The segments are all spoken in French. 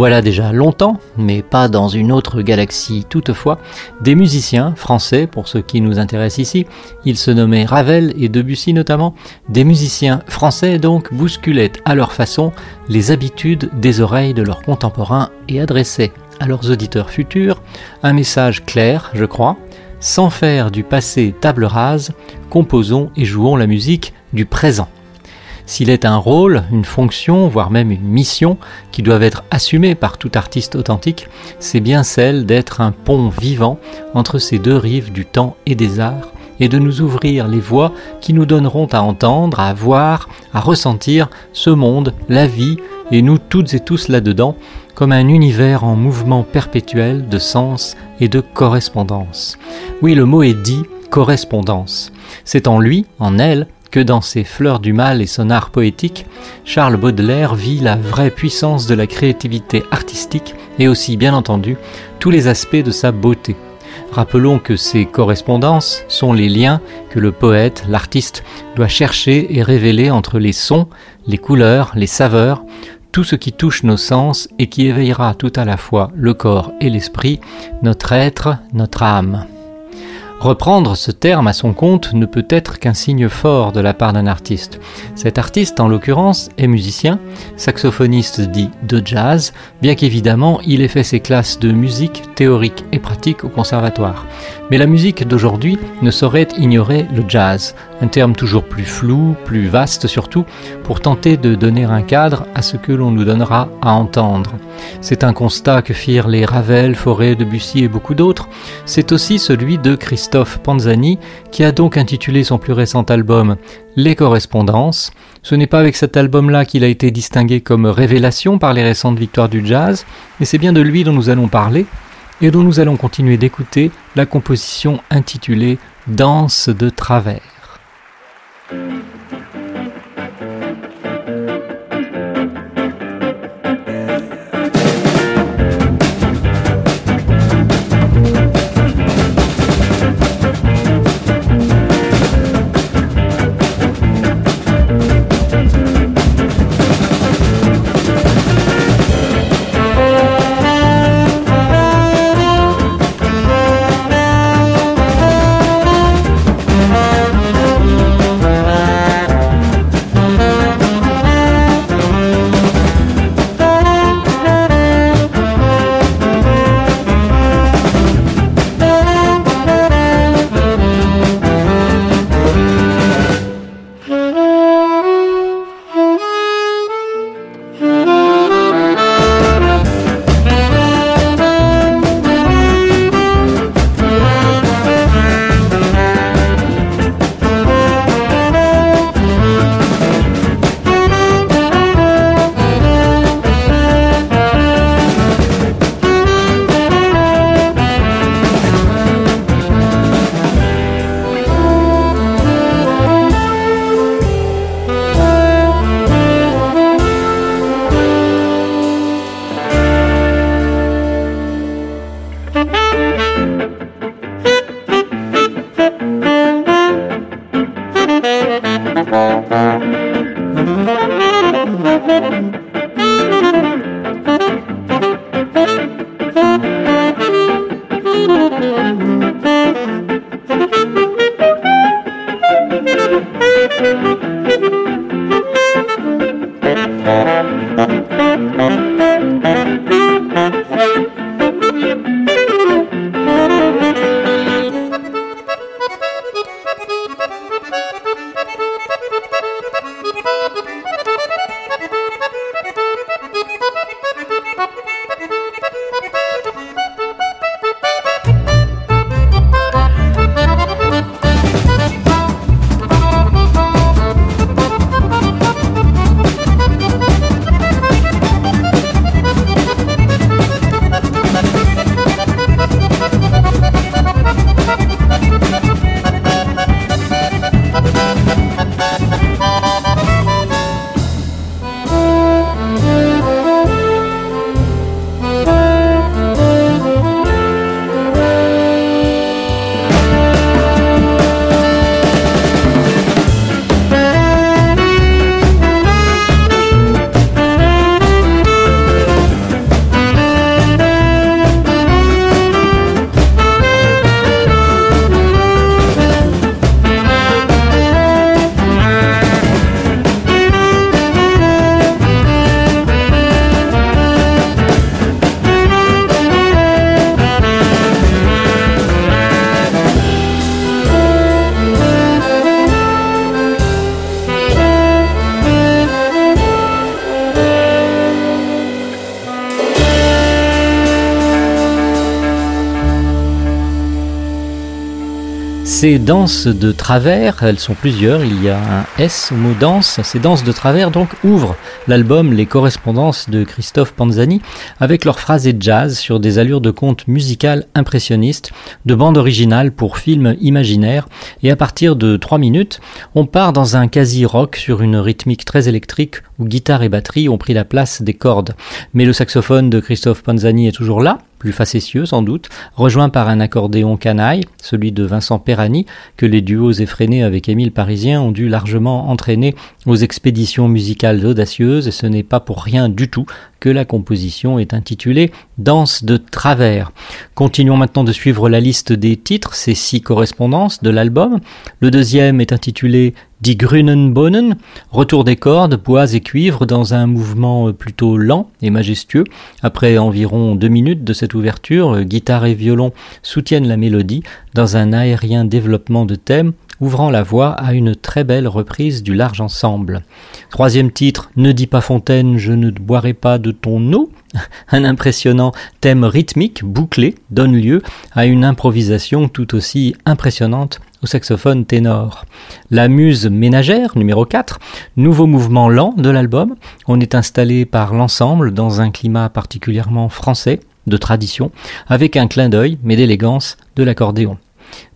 Voilà déjà longtemps, mais pas dans une autre galaxie toutefois, des musiciens français, pour ceux qui nous intéressent ici, ils se nommaient Ravel et Debussy notamment, des musiciens français donc bousculaient à leur façon les habitudes des oreilles de leurs contemporains et adressaient à leurs auditeurs futurs un message clair, je crois, sans faire du passé table rase, composons et jouons la musique du présent. S'il est un rôle, une fonction, voire même une mission qui doivent être assumées par tout artiste authentique, c'est bien celle d'être un pont vivant entre ces deux rives du temps et des arts, et de nous ouvrir les voies qui nous donneront à entendre, à voir, à ressentir ce monde, la vie, et nous toutes et tous là-dedans, comme un univers en mouvement perpétuel de sens et de correspondance. Oui, le mot est dit, correspondance. C'est en lui, en elle, que dans ses fleurs du mal et son art poétique, Charles Baudelaire vit la vraie puissance de la créativité artistique et aussi, bien entendu, tous les aspects de sa beauté. Rappelons que ces correspondances sont les liens que le poète, l'artiste, doit chercher et révéler entre les sons, les couleurs, les saveurs, tout ce qui touche nos sens et qui éveillera tout à la fois le corps et l'esprit, notre être, notre âme. Reprendre ce terme à son compte ne peut être qu'un signe fort de la part d'un artiste. Cet artiste, en l'occurrence, est musicien, saxophoniste dit de jazz, bien qu'évidemment il ait fait ses classes de musique théorique et pratique au conservatoire. Mais la musique d'aujourd'hui ne saurait ignorer le jazz, un terme toujours plus flou, plus vaste surtout, pour tenter de donner un cadre à ce que l'on nous donnera à entendre. C'est un constat que firent les Ravel, Forêt, Debussy et beaucoup d'autres. C'est aussi celui de Christophe Panzani, qui a donc intitulé son plus récent album Les correspondances. Ce n'est pas avec cet album-là qu'il a été distingué comme révélation par les récentes victoires du jazz, mais c'est bien de lui dont nous allons parler et dont nous allons continuer d'écouter la composition intitulée Danse de travers. Ces danses de travers, elles sont plusieurs, il y a un S au mot danse, ces danses de travers donc ouvrent l'album Les correspondances de Christophe Panzani avec leurs phrases et jazz sur des allures de conte musical impressionniste, de bande originale pour film imaginaire, et à partir de 3 minutes, on part dans un quasi-rock sur une rythmique très électrique où guitare et batterie ont pris la place des cordes. Mais le saxophone de Christophe Panzani est toujours là, plus facétieux sans doute, rejoint par un accordéon canaille, celui de Vincent Perani, que les duos effrénés avec Émile Parisien ont dû largement entraîner aux expéditions musicales audacieuses, et ce n'est pas pour rien du tout que la composition est intitulée Danse de travers. Continuons maintenant de suivre la liste des titres, ces six correspondances de l'album. Le deuxième est intitulé Die Grünen Bohnen, retour des cordes, bois et cuivre dans un mouvement plutôt lent et majestueux. Après environ deux minutes de cette ouverture, guitare et violon soutiennent la mélodie dans un aérien développement de thème ouvrant la voie à une très belle reprise du large ensemble. Troisième titre, Ne dis pas Fontaine, je ne boirai pas de ton eau. Un impressionnant thème rythmique bouclé donne lieu à une improvisation tout aussi impressionnante au saxophone ténor. La muse ménagère, numéro 4, nouveau mouvement lent de l'album. On est installé par l'ensemble dans un climat particulièrement français, de tradition, avec un clin d'œil, mais d'élégance, de l'accordéon.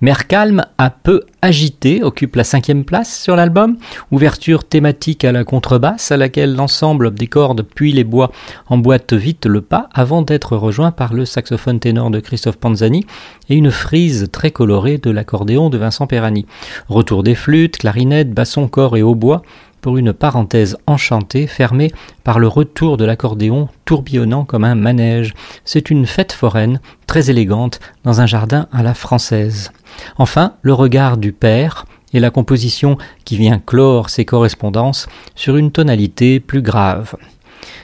Mère calme a peu agité occupe la cinquième place sur l'album. Ouverture thématique à la contrebasse à laquelle l'ensemble des cordes puis les bois emboîtent vite le pas avant d'être rejoint par le saxophone ténor de Christophe Panzani et une frise très colorée de l'accordéon de Vincent Perani. Retour des flûtes, clarinettes, basson, corps et hautbois pour une parenthèse enchantée fermée par le retour de l'accordéon tourbillonnant comme un manège. C'est une fête foraine très élégante dans un jardin à la française. Enfin, le regard du père et la composition qui vient clore ses correspondances sur une tonalité plus grave.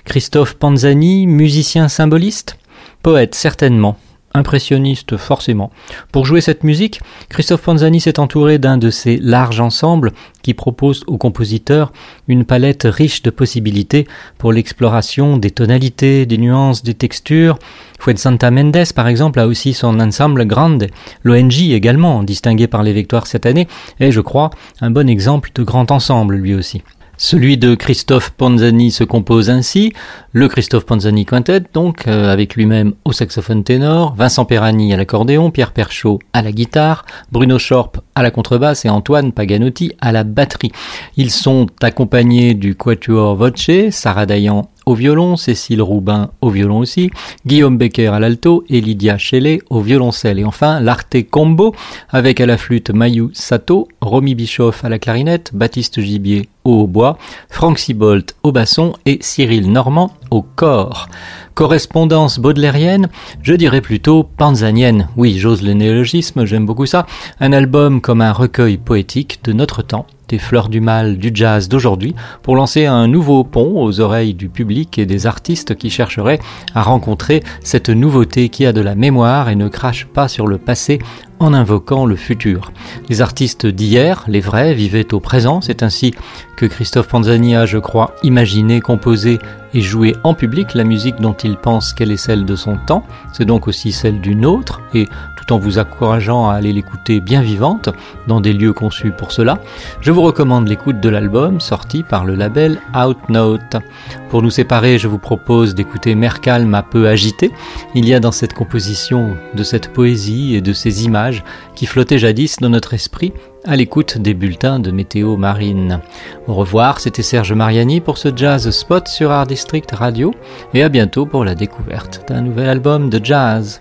Christophe Panzani, musicien symboliste? Poète certainement, impressionniste forcément. Pour jouer cette musique, Christophe Panzani s'est entouré d'un de ces larges ensembles qui proposent aux compositeurs une palette riche de possibilités pour l'exploration des tonalités, des nuances, des textures. Santa Mendes, par exemple, a aussi son ensemble grande. L'ONG également, distingué par les victoires cette année, est, je crois, un bon exemple de grand ensemble lui aussi. Celui de Christophe Panzani se compose ainsi, le Christophe Panzani Quintet, donc, euh, avec lui-même au saxophone ténor, Vincent Perani à l'accordéon, Pierre Perchaud à la guitare, Bruno Schorp à la contrebasse et Antoine Paganotti à la batterie. Ils sont accompagnés du Quatuor Voce, Sarah Dayan au violon, Cécile Roubin au violon aussi, Guillaume Becker à l'alto et Lydia Shelley au violoncelle. Et enfin, l'Arte Combo avec à la flûte Mayu Sato, Romy Bischoff à la clarinette, Baptiste Gibier au hautbois, Franck Sibolt au basson et Cyril Normand au corps. Correspondance baudelairienne, je dirais plutôt panzanienne. Oui, j'ose le néologisme, j'aime beaucoup ça. Un album comme un recueil poétique de notre temps des fleurs du mal du jazz d'aujourd'hui pour lancer un nouveau pont aux oreilles du public et des artistes qui chercheraient à rencontrer cette nouveauté qui a de la mémoire et ne crache pas sur le passé en invoquant le futur. Les artistes d'hier, les vrais, vivaient au présent. C'est ainsi que Christophe Panzani a, je crois, imaginé, composé et joué en public la musique dont il pense qu'elle est celle de son temps. C'est donc aussi celle d'une autre, et en vous encourageant à aller l'écouter bien vivante, dans des lieux conçus pour cela, je vous recommande l'écoute de l'album sorti par le label Outnote. Pour nous séparer, je vous propose d'écouter Mercalm à peu agité. Il y a dans cette composition de cette poésie et de ces images qui flottait jadis dans notre esprit à l'écoute des bulletins de météo marine. Au revoir, c'était Serge Mariani pour ce Jazz Spot sur Art District Radio et à bientôt pour la découverte d'un nouvel album de jazz.